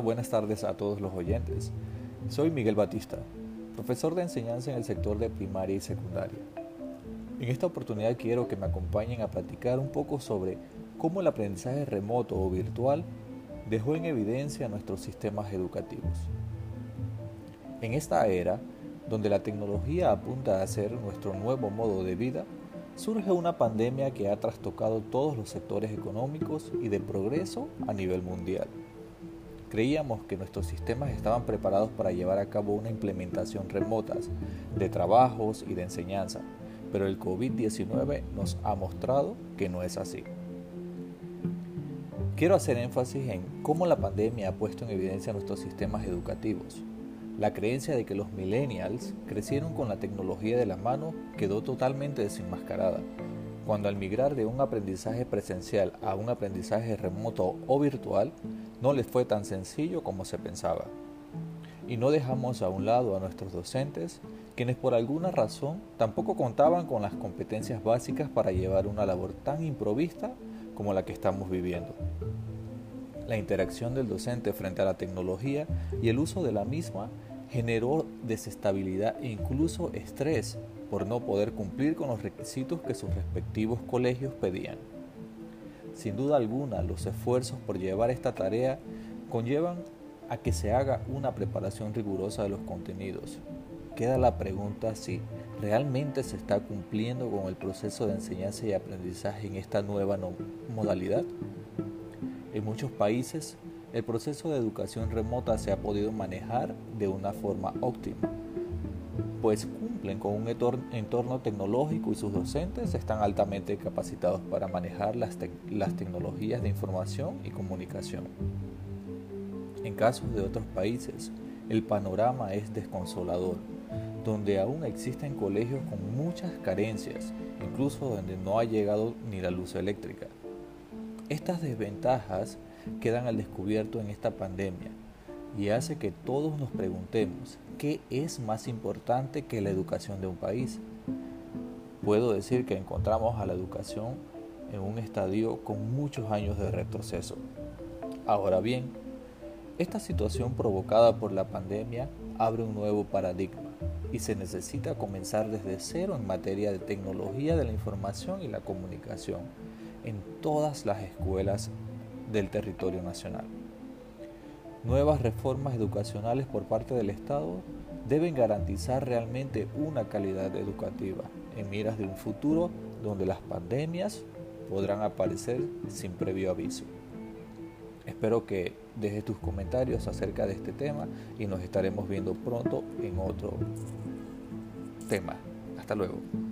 Buenas tardes a todos los oyentes. Soy Miguel Batista, profesor de enseñanza en el sector de primaria y secundaria. En esta oportunidad quiero que me acompañen a platicar un poco sobre cómo el aprendizaje remoto o virtual dejó en evidencia nuestros sistemas educativos. En esta era, donde la tecnología apunta a ser nuestro nuevo modo de vida, surge una pandemia que ha trastocado todos los sectores económicos y de progreso a nivel mundial. Creíamos que nuestros sistemas estaban preparados para llevar a cabo una implementación remota de trabajos y de enseñanza, pero el COVID-19 nos ha mostrado que no es así. Quiero hacer énfasis en cómo la pandemia ha puesto en evidencia nuestros sistemas educativos. La creencia de que los millennials crecieron con la tecnología de la mano quedó totalmente desenmascarada, cuando al migrar de un aprendizaje presencial a un aprendizaje remoto o virtual no les fue tan sencillo como se pensaba. Y no dejamos a un lado a nuestros docentes, quienes por alguna razón tampoco contaban con las competencias básicas para llevar una labor tan improvista como la que estamos viviendo. La interacción del docente frente a la tecnología y el uso de la misma generó desestabilidad e incluso estrés por no poder cumplir con los requisitos que sus respectivos colegios pedían. Sin duda alguna, los esfuerzos por llevar esta tarea conllevan a que se haga una preparación rigurosa de los contenidos. Queda la pregunta si realmente se está cumpliendo con el proceso de enseñanza y aprendizaje en esta nueva modalidad. En muchos países, el proceso de educación remota se ha podido manejar de una forma óptima, pues cumplen con un entorno tecnológico y sus docentes están altamente capacitados para manejar las, tecnologías de información y comunicación. En casos de otros países, el panorama es desconsolador, donde aún existen colegios con muchas carencias, incluso donde no ha llegado ni la luz eléctrica. Estas desventajas quedan al descubierto en esta pandemia y hace que todos nos preguntemos qué es más importante que la educación de un país. Puedo decir que encontramos a la educación en un estadio con muchos años de retroceso. Ahora bien, esta situación provocada por la pandemia abre un nuevo paradigma y se necesita comenzar desde cero en materia de tecnología de la información y la comunicación en todas las escuelas del territorio nacional. Nuevas reformas educacionales por parte del Estado deben garantizar realmente una calidad educativa en miras de un futuro donde las pandemias podrán aparecer sin previo aviso. Espero que dejes tus comentarios acerca de este tema y nos estaremos viendo pronto en otro tema. Hasta luego.